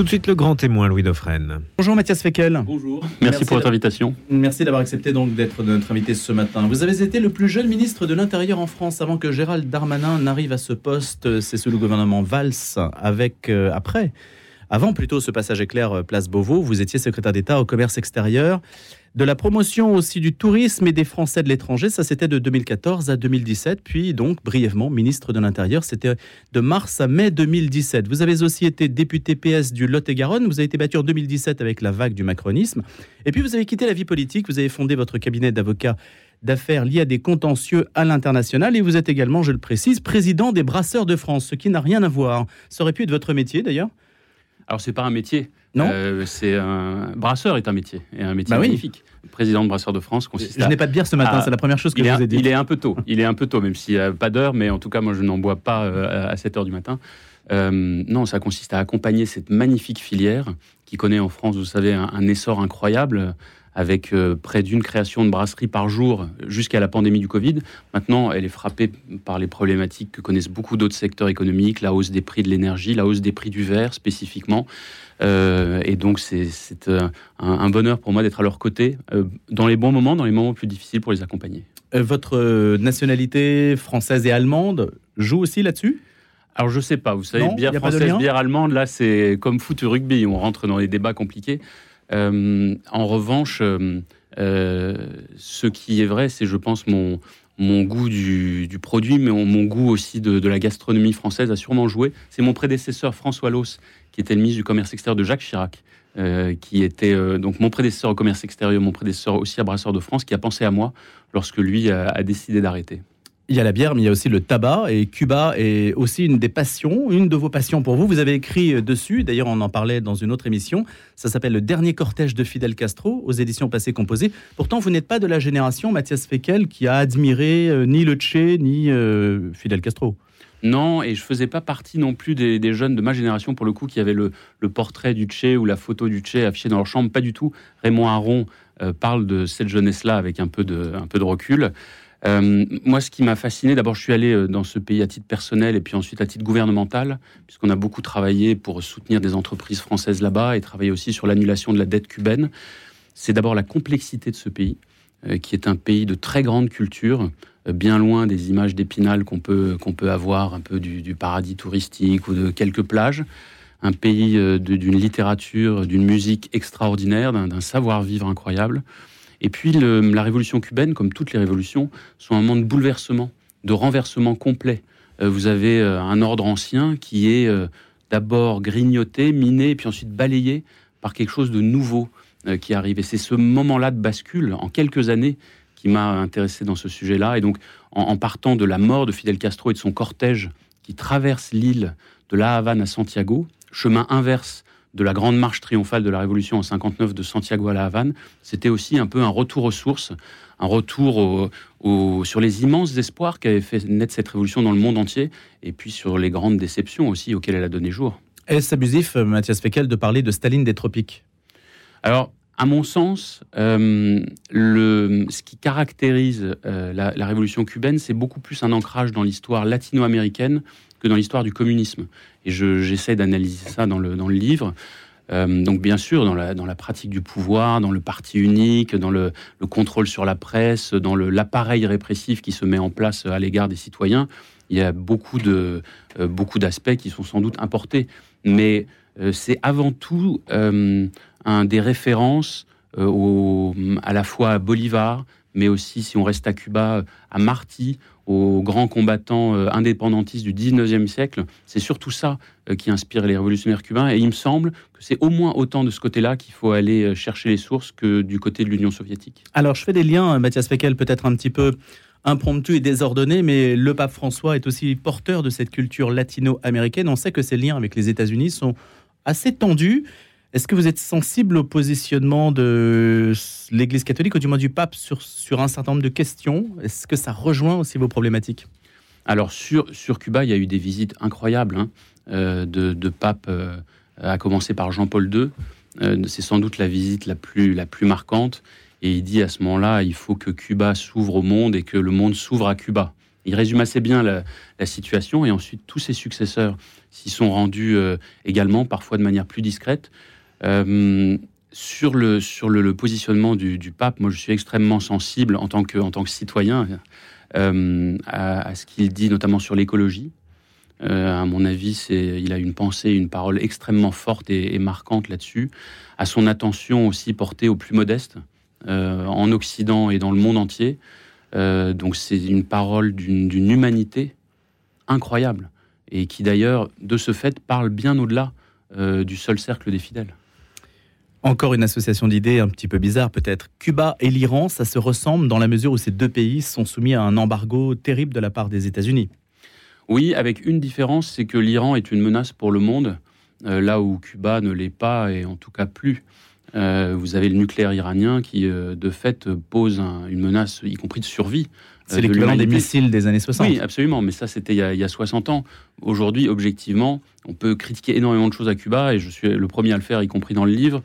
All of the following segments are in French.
Tout de suite le grand témoin Louis Dauphren. Bonjour Mathias Fekel. Bonjour. Merci, pour votre invitation. Merci d'avoir accepté donc d'être notre invité ce matin. Vous avez été le plus jeune ministre de l'Intérieur en France avant que Gérald Darmanin n'arrive à ce poste. C'est sous le gouvernement Valls avec euh, après. Avant plutôt ce passage éclair euh, place Beauvau, vous étiez secrétaire d'État au commerce extérieur de la promotion aussi du tourisme et des Français de l'étranger. Ça, c'était de 2014 à 2017. Puis, donc, brièvement, ministre de l'Intérieur, c'était de mars à mai 2017. Vous avez aussi été député PS du Lot-et-Garonne. Vous avez été battu en 2017 avec la vague du macronisme. Et puis, vous avez quitté la vie politique. Vous avez fondé votre cabinet d'avocats d'affaires liés à des contentieux à l'international. Et vous êtes également, je le précise, président des Brasseurs de France, ce qui n'a rien à voir. Ça aurait pu être votre métier, d'ailleurs alors, c'est pas un métier. Non. Euh, c'est un brasseur est un métier et un métier Bah oui. magnifique. Président de Brasseurs de France consiste Je à- n'ai pas de bière ce matin, c'est la première chose que il, je vous ai dit. il est un peu tôt. Il est un peu tôt, même s'il n'y a pas d'heure, mais en tout cas, moi, je n'en bois pas euh, à 7 heures du matin. Euh, non, ça consiste à accompagner cette magnifique filière qui connaît en France, vous savez, un, un essor incroyable avec euh, près d'une création de brasserie par jour jusqu'à la pandémie du Covid. Maintenant, elle est frappée par les problématiques que connaissent beaucoup d'autres secteurs économiques, la hausse des prix de l'énergie, la hausse des prix du verre spécifiquement. Euh, et donc, c'est euh, un, un bonheur pour moi d'être à leur côté euh, dans les bons moments, dans les moments plus difficiles pour les accompagner. Votre nationalité française et allemande joue aussi là-dessus? Alors je sais pas, vous savez, Non, bière française, bière allemande, là c'est comme foot ou rugby, on rentre dans des débats compliqués. Euh, en revanche, euh, euh, ce qui est vrai, c'est je pense mon, goût du, du produit, mais mon, goût aussi de, la gastronomie française a sûrement joué. C'est mon prédécesseur François Loss, qui était le ministre du Commerce extérieur de Jacques Chirac, qui était donc mon prédécesseur au commerce extérieur, mon prédécesseur aussi à Brasseurs de France, qui a pensé à moi lorsque lui a décidé d'arrêter. Il y a la bière, mais il y a aussi le tabac. Et Cuba est aussi une des passions, une de vos passions pour vous. Vous avez écrit euh, dessus, d'ailleurs on en parlait dans une autre émission. Ça s'appelle Le dernier cortège de Fidel Castro, aux éditions Passé Composé. Pourtant, vous n'êtes pas de la génération, Mathias Fekel, qui a admiré euh, ni le Che, ni euh, Fidel Castro. Non, et je faisais pas partie non plus des, jeunes de ma génération, pour le coup, qui avaient le, portrait du Che ou la photo du Che affichée dans leur chambre. Pas du tout. Raymond Aron parle de cette jeunesse-là avec un peu de, un peu de recul. Euh, moi, ce qui m'a fasciné, d'abord, je suis allé euh, dans ce pays à titre personnel et puis ensuite à titre gouvernemental, puisqu'on a beaucoup travaillé pour soutenir des entreprises françaises là-bas et travailler aussi sur l'annulation de la dette cubaine. C'est d'abord la complexité de ce pays, euh, qui est un pays de très grande culture, bien loin des images d'Épinal qu'on peut, peut avoir un peu du, paradis touristique ou de quelques plages. Un pays d'une littérature, d'une musique extraordinaire, d'un savoir-vivre incroyable. Et puis la révolution cubaine, comme toutes les révolutions, sont un moment de bouleversement, de renversement complet. Euh, vous avez euh, un ordre ancien qui est euh, d'abord grignoté, miné, puis ensuite balayé par quelque chose de nouveau qui arrive. Et c'est ce moment-là de bascule, en quelques années, qui m'a intéressé dans ce sujet-là. Et donc, en, en partant de la mort de Fidel Castro et de son cortège qui traverse l'île de La Havane à Santiago, chemin inverse de la grande marche triomphale de la Révolution en 59 de Santiago à La Havane, c'était aussi un peu un retour aux sources, un retour au- au- sur les immenses espoirs qu'avait fait naître cette révolution dans le monde entier, et puis sur les grandes déceptions aussi auxquelles elle a donné jour. Est-ce abusif, Mathias Fekel, de parler de Staline des tropiques? Alors, à mon sens, euh, ce qui caractérise euh, la, révolution cubaine, c'est beaucoup plus un ancrage dans l'histoire latino-américaine que dans l'histoire du communisme. Et je- j'essaie d'analyser ça dans le, livre. Euh, donc bien sûr, dans la, pratique du pouvoir, dans le parti unique, dans le, le contrôle sur la presse, dans l'appareil répressif qui se met en place à l'égard des citoyens, il y a beaucoup d'aspects qui sont sans doute importés. Mais c'est avant tout euh, un des références euh, à la fois à Bolivar, mais aussi, si on reste à Cuba, à Marty, aux grands combattants euh, indépendantistes du 19e siècle. C'est surtout ça euh, qui inspire les révolutionnaires cubains. Et il me semble que c'est au moins autant de ce côté-là qu'il faut aller euh, chercher les sources que du côté de l'Union soviétique. Alors, je fais des liens, Mathias Fekel, peut-être un petit peu impromptu et désordonné, mais le pape François est aussi porteur de cette culture latino-américaine. On sait que ses liens avec les États-Unis sont assez tendus. Est-ce que vous êtes sensible au positionnement de l'Église catholique, ou du moins du pape, sur, un certain nombre de questions? Est-ce que ça rejoint aussi vos problématiques? Alors sur, sur Cuba, il y a eu des visites incroyables hein, euh, de, de papes, euh, à commencer par Jean-Paul II. Euh, c'est sans doute la visite la plus, la plus marquante. Et il dit à ce moment-là, il faut que Cuba s'ouvre au monde et que le monde s'ouvre à Cuba. Il résume assez bien la, situation et ensuite tous ses successeurs s'y sont rendus euh, également, parfois de manière plus discrète. Euh, sur le, sur le, positionnement du, pape, moi je suis extrêmement sensible en tant que, en tant que citoyen euh, à, ce qu'il dit, notamment sur l'écologie. à mon avis, il a une pensée, une parole extrêmement forte et marquante là-dessus. À son attention aussi portée aux plus modestes, en Occident et dans le monde entier. Euh, donc c'est une parole d'une humanité incroyable et qui d'ailleurs, de ce fait, parle bien au-delà euh, du seul cercle des fidèles. Encore une association d'idées un petit peu bizarre peut-être. Cuba et l'Iran, ça se ressemble dans la mesure où ces deux pays sont soumis à un embargo terrible de la part des États-Unis. Oui, avec une différence, c'est que l'Iran est une menace pour le monde, euh, là où Cuba ne l'est pas et en tout cas plus. Euh, vous avez le nucléaire iranien qui, euh, de fait, pose une menace, y compris de survie. Euh, C'est l'équivalent des missiles des années 60. Oui, absolument, mais ça, c'était il, y a 60 ans. Aujourd'hui, objectivement, on peut critiquer énormément de choses à Cuba, et je suis le premier à le faire, y compris dans le livre.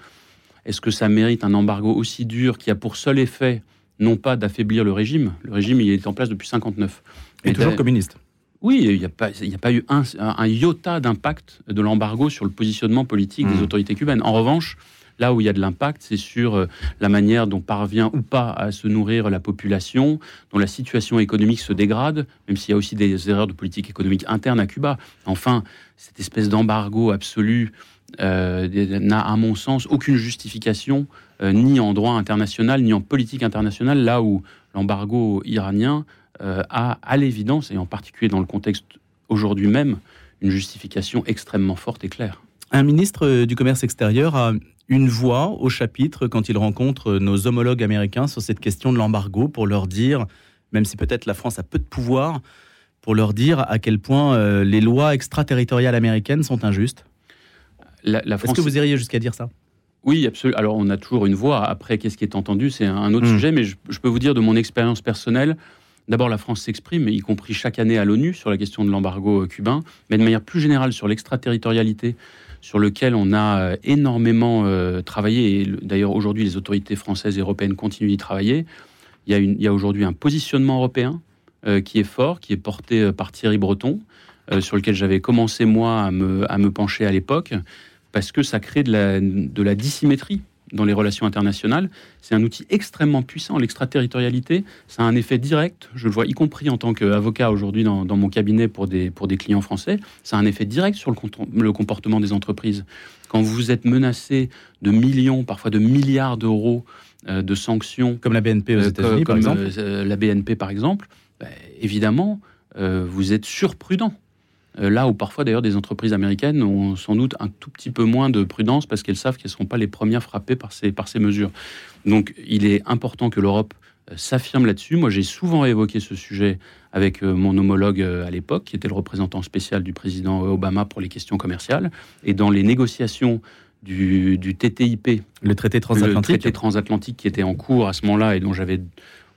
Est-ce que ça mérite un embargo aussi dur qui a pour seul effet, non pas d'affaiblir le régime, le régime, il est en place depuis 59. Et toujours communiste oui, il n'y a, pas, a pas eu un, un iota d'impact de l'embargo sur le positionnement politique des hmm. autorités cubaines. En revanche, Là où il y a de l'impact, c'est sur euh, la manière dont parvient ou pas à se nourrir la population, dont la situation économique se dégrade, même s'il y a aussi des erreurs de politique économique interne à Cuba. Enfin, cette espèce d'embargo absolu euh, n'a, à mon sens, aucune justification, euh, ni en droit international, ni en politique internationale, là où l'embargo iranien a, à l'évidence, et en particulier dans le contexte aujourd'hui même, une justification extrêmement forte et claire. Un ministre du Commerce extérieur a une voix au chapitre quand il rencontre nos homologues américains sur cette question de l'embargo pour leur dire, même si peut-être la France a peu de pouvoir, pour leur dire à quel point euh, les lois extraterritoriales américaines sont injustes la, Est-ce que vous iriez jusqu'à dire ça? Oui, absolument. Alors, on a toujours une voix. Après, qu'est-ce qui est entendu? C'est un autre hmm. sujet, mais je, peux vous dire de mon expérience personnelle. D'abord, la France s'exprime, y compris chaque année à l'ONU, sur la question de l'embargo euh, cubain, mais de manière plus générale sur l'extraterritorialité sur lequel on a euh, énormément euh, travaillé, et d'ailleurs aujourd'hui les autorités françaises et européennes continuent d'y travailler. Il y a, aujourd'hui un positionnement européen euh, qui est fort, qui est porté par Thierry Breton, sur lequel j'avais commencé moi à me, pencher à l'époque, parce que ça crée de la dissymétrie dans les relations internationales. C'est un outil extrêmement puissant. L'extraterritorialité, ça a un effet direct. Je le vois y compris en tant qu'avocat aujourd'hui dans, mon cabinet pour des, pour des clients français. Ça a un effet direct sur le, le comportement des entreprises. Quand vous êtes menacé de millions, parfois de milliards d'euros euh, de sanctions, comme la BNP aux euh, États-Unis, par exemple, euh, la BNP par exemple, bah, évidemment, vous êtes surprudent. Euh, là où parfois d'ailleurs des entreprises américaines ont sans doute un tout petit peu moins de prudence parce qu'elles savent qu'elles ne seront pas les premières frappées par ces, par ces mesures. Donc il est important que l'Europe euh, s'affirme là-dessus. Moi j'ai souvent évoqué ce sujet avec euh, mon homologue à l'époque, qui était le représentant spécial du président Obama pour les questions commerciales. Et dans les négociations du, du TTIP, le traité transatlantique, le traité transatlantique qui était en cours à ce moment-là et dont j'avais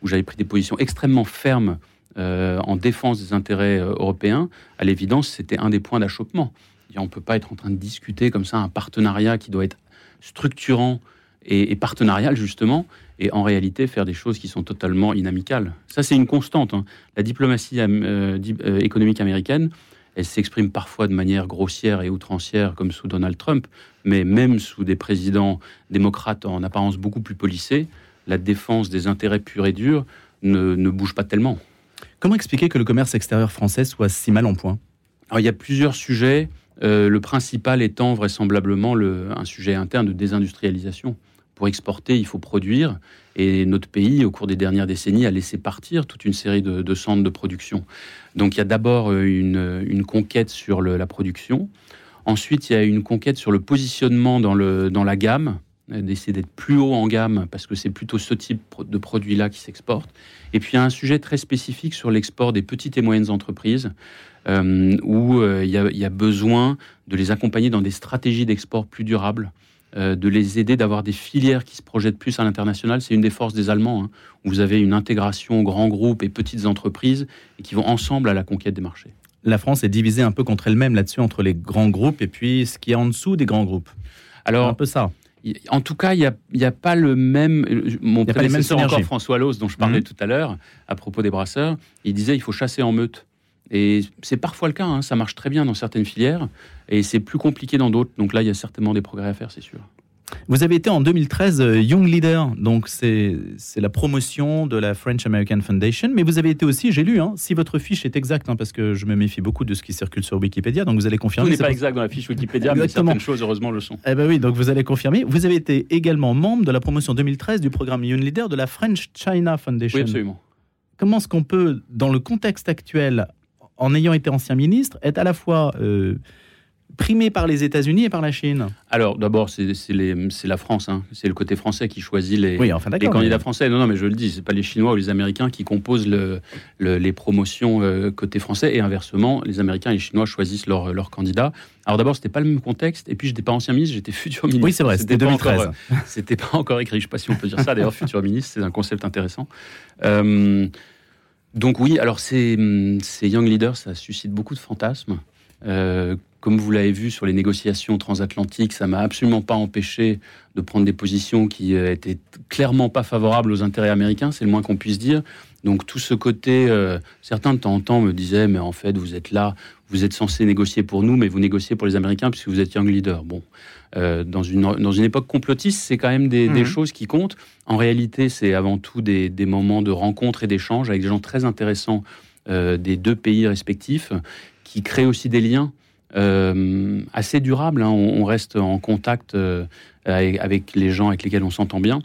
où j'avais pris des positions extrêmement fermes euh, en défense des intérêts euh, européens, à l'évidence, c'était un des points d'achoppement. On ne peut pas être en train de discuter comme ça un partenariat qui doit être structurant et, partenarial, justement, et en réalité faire des choses qui sont totalement inamicales. Ça, c'est une constante. Hein. La diplomatie euh, économique américaine, elle s'exprime parfois de manière grossière et outrancière, comme sous Donald Trump, mais même sous des présidents démocrates en apparence beaucoup plus policés, la défense des intérêts purs et durs ne bouge pas tellement. Comment expliquer que le commerce extérieur français soit si mal en point? Il y a plusieurs sujets. Euh, le principal étant vraisemblablement le, un sujet interne de désindustrialisation. Pour exporter, il faut produire. Et notre pays, au cours des dernières décennies, a laissé partir toute une série de, centres de production. Donc il y a d'abord euh, une, conquête sur la production. Ensuite, il y a une conquête sur le positionnement dans la gamme d'essayer d'être plus haut en gamme parce que c'est plutôt ce type de produit-là qui s'exporte. Et puis il y a un sujet très spécifique sur l'export des petites et moyennes entreprises euh, où euh, il, y a, besoin de les accompagner dans des stratégies d'export plus durables. Euh, de les aider, d'avoir des filières qui se projettent plus à l'international. C'est une des forces des Allemands. Hein, où vous avez une intégration grands groupes et petites entreprises et qui vont ensemble à la conquête des marchés. La France est divisée un peu contre elle-même là-dessus, entre les grands groupes et puis ce qui est en dessous des grands groupes. Alors, un peu ça. En tout cas, il n'y a, y a, pas le même. Mon y a prédécesseur encore, François Loss, dont je parlais mmh. tout à l'heure, à propos des brasseurs, il disait il faut chasser en meute. Et c'est parfois le cas, hein. ça marche très bien dans certaines filières, et c'est plus compliqué dans d'autres. Donc là, il y a certainement des progrès à faire, c'est sûr. Vous avez été en 2013 euh, Young Leader, donc c'est la promotion de la French American Foundation, mais vous avez été aussi, j'ai lu, hein, si votre fiche est exacte, hein, parce que je me méfie beaucoup de ce qui circule sur Wikipédia, donc vous allez confirmer. Tout n'est pas exact dans la fiche Wikipédia, mais certaines choses, heureusement, le sont. Eh ben oui, donc vous allez confirmer. Vous avez été également membre de la promotion 2013 du programme Young Leader de la French China Foundation. Oui, absolument. Comment est-ce qu'on peut, dans le contexte actuel, en ayant été ancien ministre, être à la fois euh, primé par les États-Unis et par la Chine Alors, d'abord, c'est la France. Hein. C'est le côté français qui choisit les, les candidats français. Non, non, mais je le dis, c'est pas les Chinois ou les Américains qui composent le, les promotions euh, côté français. Et inversement, les Américains et les Chinois choisissent leurs leur candidats. Alors d'abord, c'était pas le même contexte. Et puis, j'étais pas ancien ministre, j'étais futur ministre. Oui, c'est vrai, c'était 2013. C'était pas encore écrit. Je sais pas si on peut dire ça. D'ailleurs, futur ministre, c'est un concept intéressant. Euh, donc oui, alors ces, ces Young Leaders, ça suscite beaucoup de fantasmes. Euh, comme vous l'avez vu sur les négociations transatlantiques, ça m'a absolument pas empêché de prendre des positions qui euh, étaient clairement pas favorables aux intérêts américains, c'est le moins qu'on puisse dire. Donc tout ce côté, euh, certains de temps en temps me disaient, mais en fait vous êtes là, vous êtes censé négocier pour nous, mais vous négociez pour les Américains puisque vous êtes young leader. Bon, euh, dans, une, dans une époque complotiste, c'est quand même des, des, mhm. choses qui comptent. En réalité, c'est avant tout des, des, moments de rencontre et d'échange avec des gens très intéressants des deux pays respectifs, qui créent aussi des liens. Euh, assez durable. Hein. On, reste en contact euh, avec, les gens avec lesquels on s'entend bien.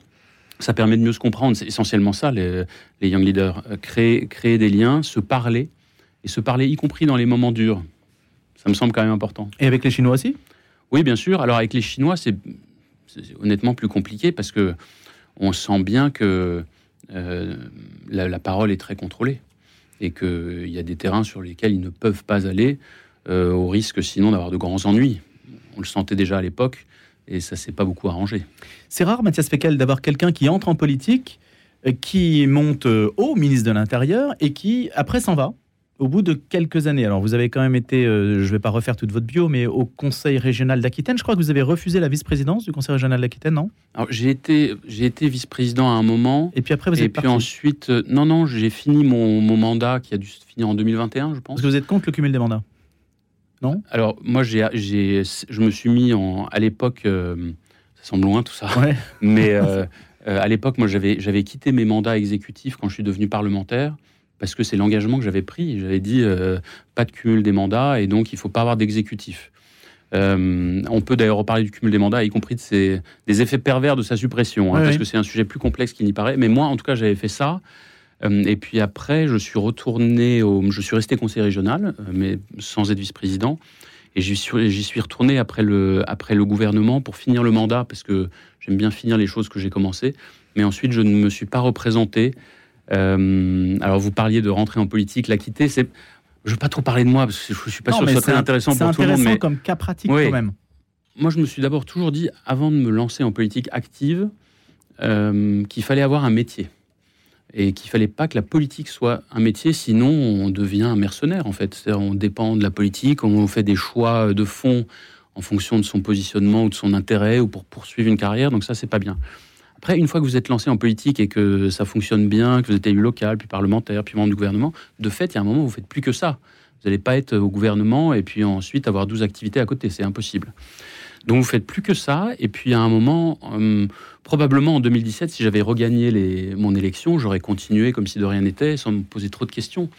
Ça permet de mieux se comprendre. C'est essentiellement ça, les, young leaders. Euh, créer, créer des liens, se parler, et se parler y compris dans les moments durs. Ça me semble quand même important. Et avec les Chinois aussi? Oui, bien sûr. Alors avec les Chinois, c'est honnêtement plus compliqué parce que on sent bien que la, la, parole est très contrôlée et qu'il y a des terrains sur lesquels ils ne peuvent pas aller au risque sinon d'avoir de grands ennuis. On le sentait déjà à l'époque et ça s'est pas beaucoup arrangé. C'est rare, Mathias Fekel, d'avoir quelqu'un qui entre en politique, euh, qui monte euh, au ministre de l'Intérieur et qui après s'en va au bout de quelques années. Alors vous avez quand même été, je ne vais pas refaire toute votre bio, mais au Conseil régional d'Aquitaine, je crois que vous avez refusé la vice-présidence du Conseil régional d'Aquitaine, non? J'ai été, j'ai été vice-président à un moment. Et puis après vous êtes Et puis ensuite, non, non, j'ai fini mon, mon, mandat qui a dû se finir en 2021, je pense. Parce que vous êtes contre le cumul des mandats alors, moi, j'ai, je me suis mis en, à l'époque, euh, ça semble loin tout ça, mais euh, euh, à l'époque, moi, j'avais, j'avais quitté mes mandats exécutifs quand je suis devenu parlementaire, parce que c'est l'engagement que j'avais pris. J'avais dit, pas de cumul des mandats, et donc il ne faut pas avoir d'exécutif. on peut d'ailleurs reparler du cumul des mandats, y compris de des effets pervers de sa suppression, hein, parce que c'est un sujet plus complexe qu'il n'y paraît. Mais moi, en tout cas, j'avais fait ça. Euh, et puis après, je suis retourné, au, je suis resté conseiller régional, euh, mais sans être vice-président. Et j'y suis, retourné après le, après le gouvernement pour finir le mandat, parce que j'aime bien finir les choses que j'ai commencées. Mais ensuite, je ne me suis pas représenté. Euh, alors, vous parliez de rentrer en politique, la quitter. C'est, je ne veux pas trop parler de moi, parce que je ne suis pas sûr que ce soit très intéressant pour tout le monde. C'est intéressant comme cas pratique quand même. Moi, je me suis d'abord toujours dit, avant de me lancer en politique active, qu'il fallait avoir un métier et qu'il fallait pas que la politique soit un métier, sinon on devient un mercenaire en fait. On dépend de la politique, on fait des choix de fond en fonction de son positionnement ou de son intérêt ou pour poursuivre une carrière, donc ça c'est pas bien. Après, une fois que vous êtes lancé en politique et que ça fonctionne bien, que vous êtes élu local, puis parlementaire, puis membre du gouvernement, de fait, il y a un moment où vous faites plus que ça. Vous n'allez pas être au gouvernement et puis ensuite avoir 12 activités à côté, c'est impossible. Donc vous faites plus que ça. Et puis à un moment, euh, probablement en 2017, si j'avais regagné les, mon élection, j'aurais continué comme si de rien n'était, sans me poser trop de questions.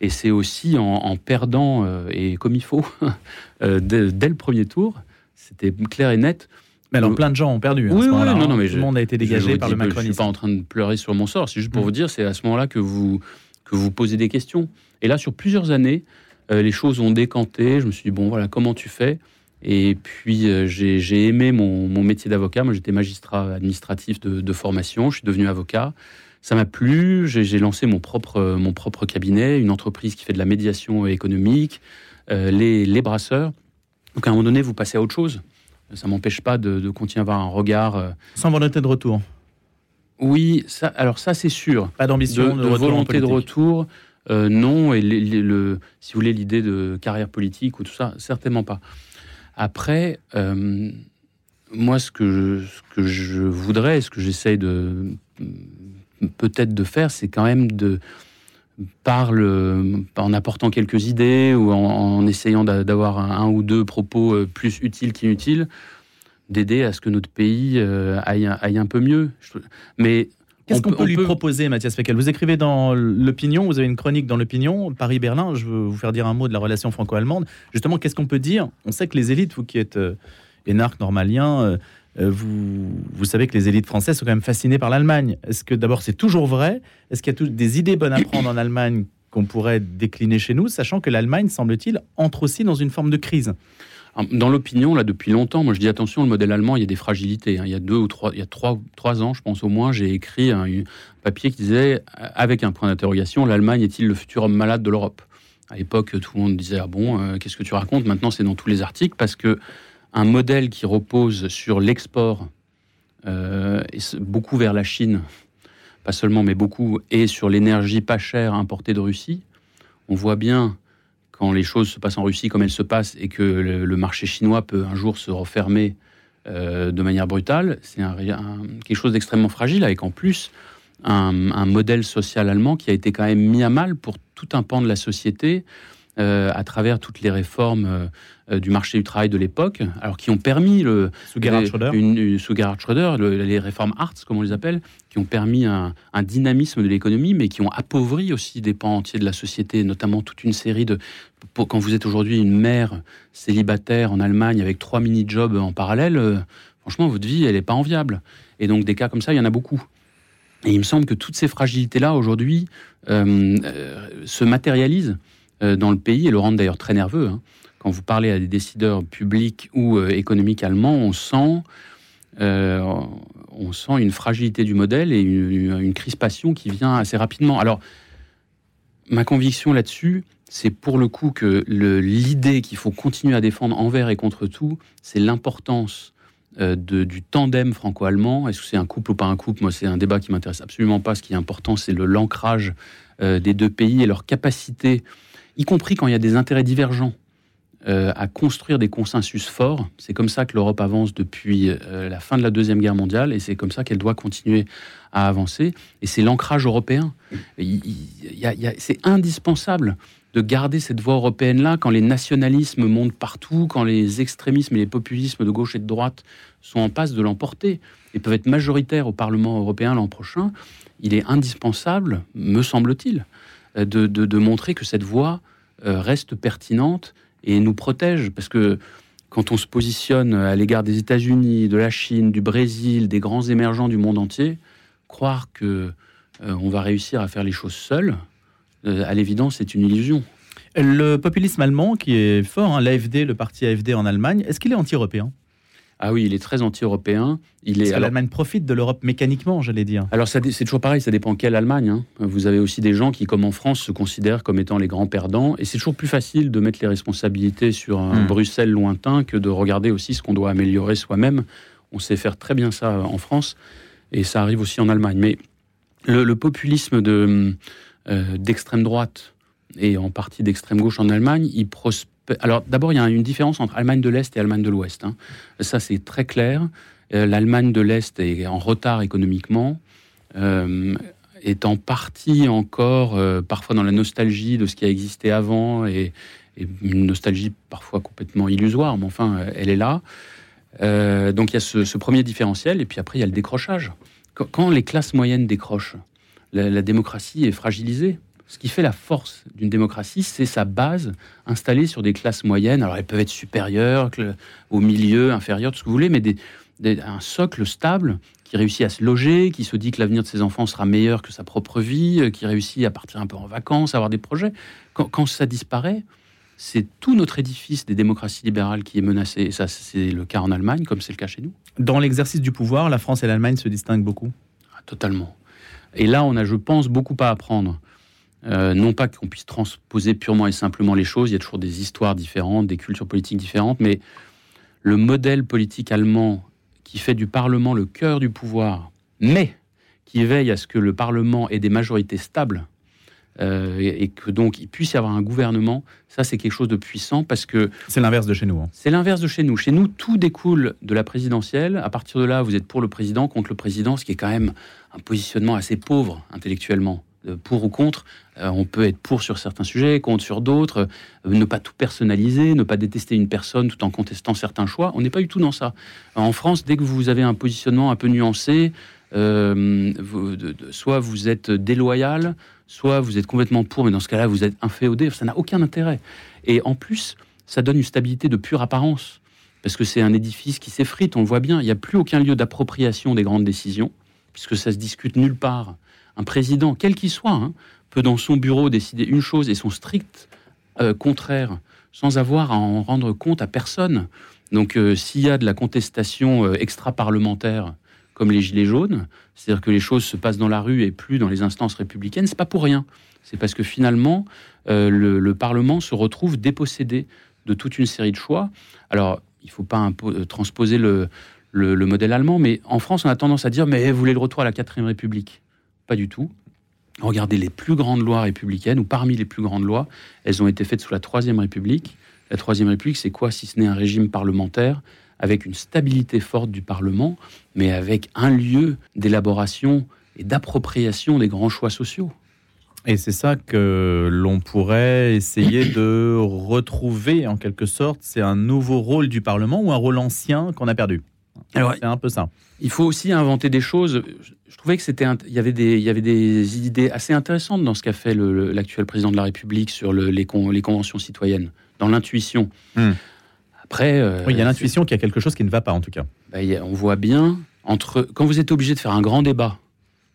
Et c'est aussi en, perdant, euh, et comme il faut, euh, dès, le premier tour, c'était clair et net. Mais alors, plein de gens ont perdu. Hein, oui, non, non, mais tout le monde a été dégagé par le macronisme. Je ne suis pas en train de pleurer sur mon sort. C'est juste pour mm. vous dire, c'est à ce moment-là que vous, que vous posez des questions. Et là, sur plusieurs années, les choses ont décanté. Je me suis dit, bon, voilà, comment tu fais? Et puis, euh, j'ai aimé mon, métier d'avocat. Moi, j'étais magistrat administratif de, formation. Je suis devenu avocat. Ça m'a plu. J'ai lancé mon propre, mon propre cabinet, une entreprise qui fait de la médiation économique, euh, les, les, brasseurs. Donc, à un moment donné, vous passez à autre chose. Ça m'empêche pas de, continuer à avoir un regard. Euh, Sans volonté de retour Oui, ça, alors ça, c'est sûr. Pas d'ambition, de, volonté de retour. non, et le, si vous voulez, l'idée de carrière politique ou tout ça, certainement pas. Après, euh, moi, ce que je, voudrais, ce que j'essaye de peut-être de faire, c'est quand même de par en apportant quelques idées ou en, essayant d'avoir un, ou deux propos euh, plus utiles qu'inutiles, d'aider à ce que notre pays euh, aille, aille, un peu mieux. Mais Qu'est-ce qu'on peut, lui proposer, Mathias Feckel Vous écrivez dans l'opinion, vous avez une chronique dans l'opinion, Paris-Berlin, je veux vous faire dire un mot de la relation franco-allemande. Justement, qu'est-ce qu'on peut dire? On sait que les élites, vous qui êtes euh, énarque normalien, euh, vous, savez que les élites françaises sont quand même fascinées par l'Allemagne. Est-ce que d'abord c'est toujours vrai? Est-ce qu'il y a des idées bonnes à prendre en Allemagne qu'on pourrait décliner chez nous, sachant que l'Allemagne, semble-t-il, entre aussi dans une forme de crise? Dans l'opinion, là, depuis longtemps, moi je dis attention, le modèle allemand, il y a des fragilités. Hein. Il y a deux ou trois, il y a trois, trois ans, je pense au moins, j'ai écrit un, papier qui disait, avec un point d'interrogation, l'Allemagne est-il le futur homme malade de l'Europe? À l'époque, tout le monde disait, ah bon, euh, qu'est-ce que tu racontes? Maintenant, c'est dans tous les articles parce que un modèle qui repose sur l'export, euh, beaucoup vers la Chine, pas seulement, mais beaucoup, et sur l'énergie pas chère importée de Russie. On voit bien quand les choses se passent en Russie comme elles se passent et que le, marché chinois peut un jour se refermer euh, de manière brutale, c'est quelque chose d'extrêmement fragile, avec en plus un, un, modèle social allemand qui a été quand même mis à mal pour tout un pan de la société à travers toutes les réformes euh, euh, du marché du travail de l'époque, alors qui ont permis le sous Gerhard Schröder, une, sous Gerhard Schröder les réformes Hartz, comme on les appelle, qui ont permis un, dynamisme de l'économie, mais qui ont appauvri aussi des pans entiers de la société, notamment toute une série de quand vous êtes aujourd'hui une mère célibataire en Allemagne avec trois mini jobs en parallèle, franchement votre vie elle n'est pas enviable. Et donc des cas comme ça il y en a beaucoup. Et il me semble que toutes ces fragilités là aujourd'hui se matérialisent euh, dans le pays et le rendent d'ailleurs très nerveux. Hein. Quand vous parlez à des décideurs publics ou euh, économiques allemands, on sent, euh, on sent une fragilité du modèle et une, crispation qui vient assez rapidement. Alors, ma conviction là-dessus, c'est pour le coup que l'idée qu'il faut continuer à défendre envers et contre tout, c'est l'importance du tandem franco-allemand. Est-ce que c'est un couple ou pas un couple? Moi, c'est un débat qui m'intéresse absolument pas. Ce qui est important, c'est l'ancrage des deux pays et leur capacité y compris quand il y a des intérêts divergents, euh, à construire des consensus forts. C'est comme ça que l'Europe avance depuis euh, la fin de la Deuxième Guerre mondiale et c'est comme ça qu'elle doit continuer à avancer. Et c'est l'ancrage européen. C'est indispensable de garder cette voie européenne-là quand les nationalismes montent partout, quand les extrémismes et les populismes de gauche et de droite sont en passe de l'emporter et peuvent être majoritaires au Parlement européen l'an prochain. Il est indispensable, me semble-t-il, euh, de, montrer que cette voie euh, reste pertinente et nous protège. Parce que quand on se positionne à l'égard des États-Unis, de la Chine, du Brésil, des grands émergents du monde entier, croire que euh, on va réussir à faire les choses seuls, à l'évidence, c'est une illusion. Le populisme allemand, qui est fort, hein, l'AFD, le parti AFD en Allemagne, est-ce qu'il est anti-européen? Ah oui, il est très anti-européen. Il est. L'Allemagne profite de l'Europe mécaniquement, j'allais dire. Alors c'est toujours pareil, ça dépend quelle Allemagne. Hein. Vous avez aussi des gens qui, comme en France, se considèrent comme étant les grands perdants, et c'est toujours plus facile de mettre les responsabilités sur un hmm. Bruxelles lointain que de regarder aussi ce qu'on doit améliorer soi-même. On sait faire très bien ça en France, et ça arrive aussi en Allemagne. Mais le, populisme de euh, d'extrême droite et en partie d'extrême gauche en Allemagne, il prospère alors d'abord, il y a une différence entre Allemagne de l'Est et Allemagne de l'Ouest. Hein. Ça, c'est très clair. Euh, L'Allemagne de l'Est est en retard économiquement, euh, est en partie encore euh, parfois dans la nostalgie de ce qui a existé avant et, une nostalgie parfois complètement illusoire, mais enfin, elle est là. donc il y a ce, premier différentiel, et puis après, il y a le décrochage. Quand, les classes moyennes décrochent, la démocratie est fragilisée. Ce qui fait la force d'une démocratie, c'est sa base installée sur des classes moyennes. Alors, elles peuvent être supérieures, au milieu, inférieures, tout ce que vous voulez, mais un socle stable qui réussit à se loger, qui se dit que l'avenir de ses enfants sera meilleur que sa propre vie, euh, qui réussit à partir un peu en vacances, à avoir des projets. Quand, ça disparaît, c'est tout notre édifice des démocraties libérales qui est menacé. Et ça, c'est le cas en Allemagne, comme c'est le cas chez nous. Dans l'exercice du pouvoir, la France et l'Allemagne se distinguent beaucoup? Ah, Totalement. Et là, on a, je pense, beaucoup à apprendre. Euh, non pas qu'on puisse transposer purement et simplement les choses, il y a toujours des histoires différentes, des cultures politiques différentes, mais le modèle politique allemand qui fait du Parlement le cœur du pouvoir, mais qui veille à ce que le Parlement ait des majorités stables, euh, et, et que donc il puisse y avoir un gouvernement, ça c'est quelque chose de puissant parce que C'est l'inverse de chez nous. hein. c'est l'inverse de chez nous. Chez nous, tout découle de la présidentielle. À partir de là, vous êtes pour le président, contre le président, ce qui est quand même un positionnement assez pauvre intellectuellement. Euh, Pour ou contre, euh, on peut être pour sur certains sujets, contre sur d'autres, euh, ne pas tout personnaliser, ne pas détester une personne tout en contestant certains choix. On n'est pas du tout dans ça. En France, dès que vous avez un positionnement un peu nuancé, soit vous êtes déloyal, soit vous êtes complètement pour, mais dans ce cas-là, vous êtes inféodé. Ça n'a aucun intérêt. Et en plus, ça donne une stabilité de pure apparence, parce que c'est un édifice qui s'effrite, on le voit bien. Il n'y a plus aucun lieu d'appropriation des grandes décisions, puisque ça se discute nulle part. Un président, quel qu'il soit, hein, peut dans son bureau décider une chose et son strict euh, contraire, sans avoir à en rendre compte à personne. Donc, euh, s'il y a de la contestation euh, extra-parlementaire, comme les Gilets jaunes, c'est-à-dire que les choses se passent dans la rue et plus dans les instances républicaines, c'est pas pour rien. C'est parce que finalement, le, le Parlement se retrouve dépossédé de toute une série de choix. Alors, il ne faut pas transposer le, le- le modèle allemand, mais en France, on a tendance à dire Mais vous voulez le retour à la 4ème République? Pas du tout. Regardez les plus grandes lois républicaines, ou parmi les plus grandes lois, elles ont été faites sous la Troisième République. La Troisième République, c'est quoi si ce n'est un régime parlementaire avec une stabilité forte du Parlement, mais avec un lieu d'élaboration et d'appropriation des grands choix sociaux Et c'est ça que l'on pourrait essayer de retrouver en quelque sorte. C'est un nouveau rôle du Parlement ou un rôle ancien qu'on a perdu? Alors, c'est un peu ça. Il faut aussi inventer des choses. Je trouvais que c'était, il y avait des, il y avait des idées assez intéressantes dans ce qu'a fait l'actuel président de la République sur le- les, con- les conventions citoyennes, dans l'intuition. Hmm. Après, euh, Oui, il y a l'intuition qu'il y a quelque chose qui ne va pas en tout cas. bah, a- on voit bien entre quand vous êtes obligé de faire un grand débat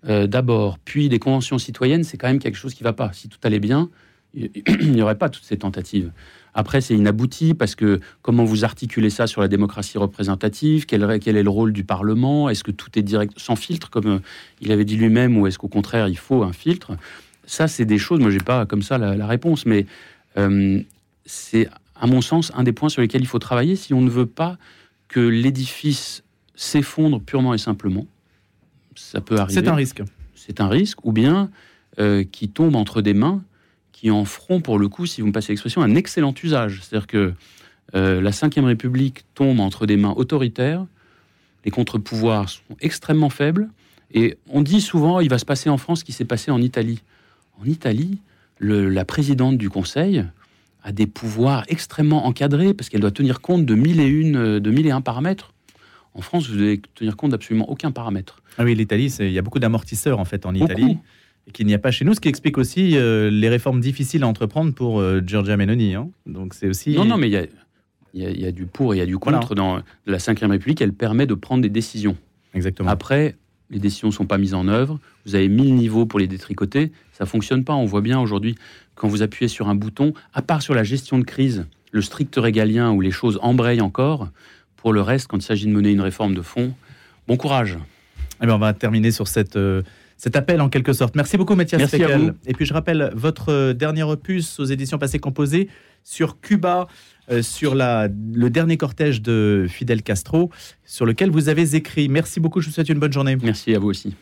euh, d'abord, puis des conventions citoyennes, c'est quand même quelque chose qui ne va pas. Si tout allait bien, il n'y aurait pas toutes ces tentatives. Après, c'est inabouti parce que comment vous articulez ça sur la démocratie représentative? Quel, quel est le rôle du Parlement? Est-ce que tout est direct, sans filtre, comme euh, il avait dit lui-même, ou est-ce qu'au contraire, il faut un filtre? Ça, c'est des choses, moi, j'ai pas comme ça la, la réponse, mais euh, c'est, à mon sens, un des points sur lesquels il faut travailler si on ne veut pas que l'édifice s'effondre purement et simplement. Ça peut arriver. C'est un risque. C'est un risque, ou bien euh, qui tombe entre des mains qui en feront, pour le coup, si vous me passez l'expression, un excellent usage. C'est-à-dire que euh, la Ve République tombe entre des mains autoritaires, les contre-pouvoirs sont extrêmement faibles, et on dit souvent, il va se passer en France ce qui s'est passé en Italie. En Italie, le- la présidente du Conseil a des pouvoirs extrêmement encadrés, parce qu'elle doit tenir compte de mille et une, euh, de mille et un paramètres. En France, vous devez tenir compte d'absolument aucun paramètre. Ah oui, l'Italie, il y a beaucoup d'amortisseurs en fait en Beaucoup. Italie. Et qu'il n'y a pas chez nous, ce qui explique aussi euh, les réformes difficiles à entreprendre pour euh, Giorgia Meloni. hein. Donc c'est aussi. Non, non, mais il y a, y a- il y a du pour et il y a du Voilà. contre dans la Ve République. Elle permet de prendre des décisions. Exactement. Après, les décisions ne sont pas mises en œuvre. Vous avez 1000 niveaux pour les détricoter. Ça fonctionne pas. On voit bien aujourd'hui, quand vous appuyez sur un bouton, à part sur la gestion de crise, le strict régalien où les choses embrayent encore, pour le reste, quand il s'agit de mener une réforme de fond, bon courage. Eh bien, on va terminer sur cette, euh, cet appel en quelque sorte. Merci beaucoup, Mathias Merci à vous. Et puis je rappelle votre euh, dernier opus aux éditions Passé Composé sur Cuba, euh, sur la, le dernier cortège de Fidel Castro, sur lequel vous avez écrit. Merci beaucoup, je vous souhaite une bonne journée. Merci à vous aussi.